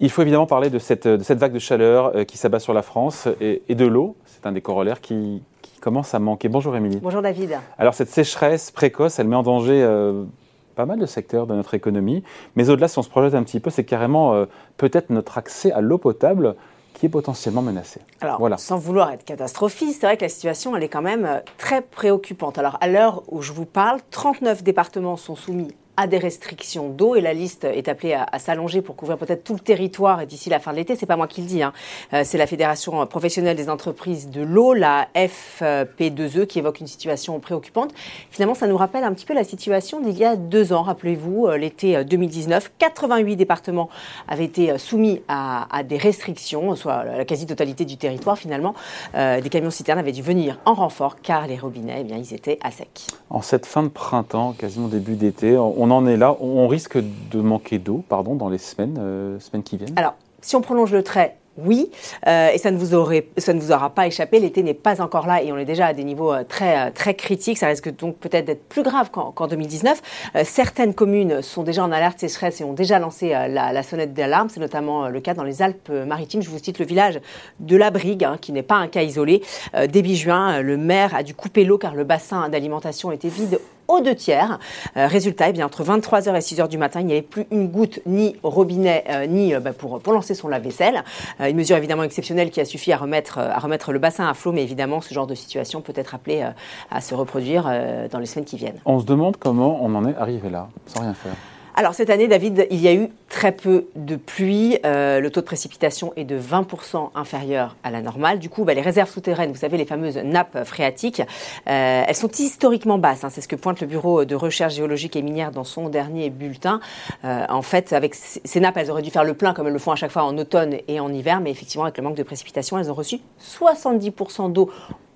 Il faut évidemment parler de cette, vague de chaleur euh, qui s'abat sur la France et, de l'eau. C'est un des corollaires qui, commence à manquer. Bonjour Émilie. Bonjour David. Alors cette sécheresse précoce, elle met en danger euh, pas mal de secteurs de notre économie. Mais au-delà, si on se projette un petit peu, c'est carrément euh, peut-être notre accès à l'eau potable qui est potentiellement menacé. Alors, voilà. sans vouloir être catastrophiste, c'est vrai que la situation, elle est quand même très préoccupante. Alors, à l'heure où je vous parle, 39 départements sont soumis à des restrictions d'eau et la liste est appelée à, s'allonger pour couvrir peut-être tout le territoire d'ici la fin de l'été. C'est pas moi qui le dis, hein. euh, c'est la Fédération professionnelle des entreprises de l'eau, la FP2E, qui évoque une situation préoccupante. Finalement, ça nous rappelle un petit peu la situation d'il y a deux ans. Rappelez-vous, euh, l'été 2019, euh, 88 départements avaient été soumis à, des restrictions, soit la quasi-totalité du territoire finalement. des camions citernes avaient dû venir en renfort car les robinets, eh bien, ils étaient à sec. En cette fin de printemps, quasiment début d'été, on en est là. On risque de manquer d'eau, pardon, dans les semaines, euh, semaines qui viennent. Alors, si on prolonge le trait, oui, euh, et ça ne, vous aura pas échappé. L'été n'est pas encore là et on est déjà à des niveaux euh, très, très critiques. Ça risque donc peut-être d'être plus grave qu'en 2019. certaines communes sont déjà en alerte sécheresse et ont déjà lancé la, sonnette d'alarme. C'est notamment le cas dans les Alpes-Maritimes. Je vous cite le village de la Brigue, hein, qui n'est pas un cas isolé. début juin, le maire a dû couper l'eau car le bassin d'alimentation était vide aux deux tiers. Euh, résultat, eh bien, entre 23h et 6h du matin, il n'y avait plus une goutte ni robinet, euh, ni euh, bah, pour, pour lancer son lave-vaisselle. une mesure évidemment exceptionnelle qui a suffi à remettre, à remettre le bassin à flot, mais évidemment, ce genre de situation peut être appelé à se reproduire dans les semaines qui viennent. On se demande comment on en est arrivé là, sans rien faire. Alors cette année, David, il y a eu très peu de pluie. Euh, le taux de précipitation est de 20% inférieur à la normale. Du coup, bah, les réserves souterraines, vous savez, les fameuses nappes phréatiques, euh, elles sont historiquement basses. Hein. C'est ce que pointe le Bureau de recherche géologique et minière dans son dernier bulletin. Euh, en fait, avec ces nappes, elles auraient dû faire le plein comme elles le font à chaque fois en automne et en hiver. Mais effectivement, avec le manque de précipitation, elles ont reçu 70% d'eau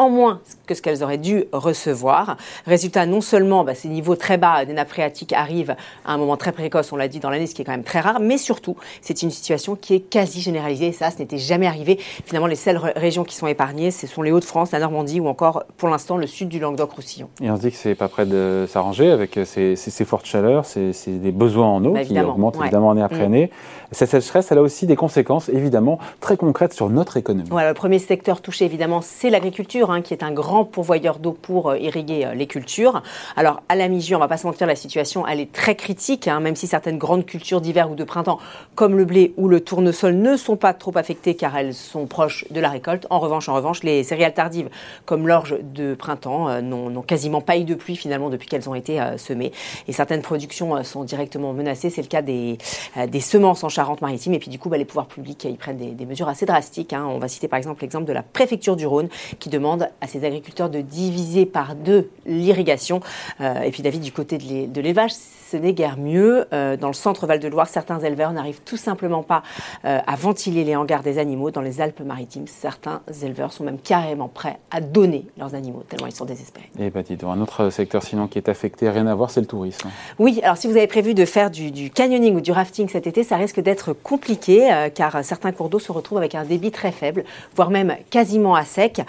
en moins que ce qu'elles auraient dû recevoir. Résultat, non seulement bah, ces niveaux très bas des nappes phréatiques arrivent à un moment très précoce, on l'a dit dans l'année, ce qui est quand même très rare, mais surtout, c'est une situation qui est quasi généralisée. Et ça, ce n'était jamais arrivé. Finalement, les seules régions qui sont épargnées, ce sont les Hauts-de-France, la Normandie ou encore, pour l'instant, le sud du Languedoc-Roussillon. Et on se dit que c'est pas prêt de s'arranger avec ces, fortes chaleurs, des besoins en eau bah, qui augmentent évidemment année après année. Cette sécheresse, elle a aussi des conséquences évidemment très concrètes sur notre économie. Voilà, le premier secteur touché évidemment, c'est l'agriculture, qui est un grand pourvoyeur d'eau pour euh, irriguer euh, les cultures. Alors à la mi-juin, on va pas se mentir, la situation elle est très critique, hein, même si certaines grandes cultures d'hiver ou de printemps, comme le blé ou le tournesol, ne sont pas trop affectées car elles sont proches de la récolte. En revanche, en revanche, les céréales tardives, comme l'orge de printemps, euh, n'ont quasiment pas eu de pluie finalement depuis qu'elles ont été semées. Et certaines productions sont directement menacées. C'est le cas des, semences en charge maritime Et puis du coup, bah, les pouvoirs publics, ils prennent des, mesures assez drastiques. Hein. On va citer par exemple l'exemple de la préfecture du Rhône qui demande à ses agriculteurs de diviser par deux l'irrigation. Euh, et puis David, du côté de l'élevage, ce n'est guère mieux. Euh, dans le centre Val-de-Loire, certains éleveurs n'arrivent tout simplement pas euh, à ventiler les hangars des animaux. Dans les Alpes-Maritimes, certains éleveurs sont même carrément prêts à donner leurs animaux, tellement ils sont désespérés. Et bah, dis un autre secteur sinon qui est affecté, rien à voir, c'est le tourisme. Oui, alors si vous avez prévu de faire du, du canyoning ou du rafting cet été, ça risque d'être compliqué car certains cours d'eau se retrouvent avec un débit très faible, voire même quasiment à sec.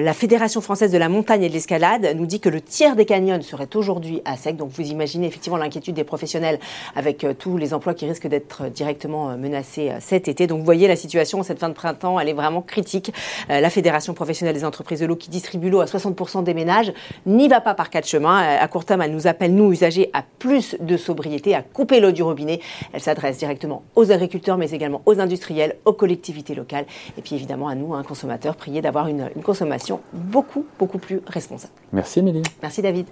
La Fédération française de la montagne et de l'escalade nous dit que le tiers des canyons serait aujourd'hui à sec. Donc vous imaginez effectivement l'inquiétude des professionnels avec euh, tous les emplois qui risquent d'être directement euh, menacés euh, cet été. Donc vous voyez la situation cette fin de printemps, elle est vraiment critique. la Fédération professionnelle des entreprises de l'eau qui distribue l'eau à 60% des ménages n'y va pas par quatre chemins. À court terme, elle nous appelle, nous, usagers, à plus de sobriété, à couper l'eau du robinet. Elle s'adresse directement aux agriculteurs, mais également aux industriels, aux collectivités locales, et puis évidemment à nous, un consommateur, prier d'avoir une consommation beaucoup, beaucoup plus responsable. Merci Émilie. Merci David.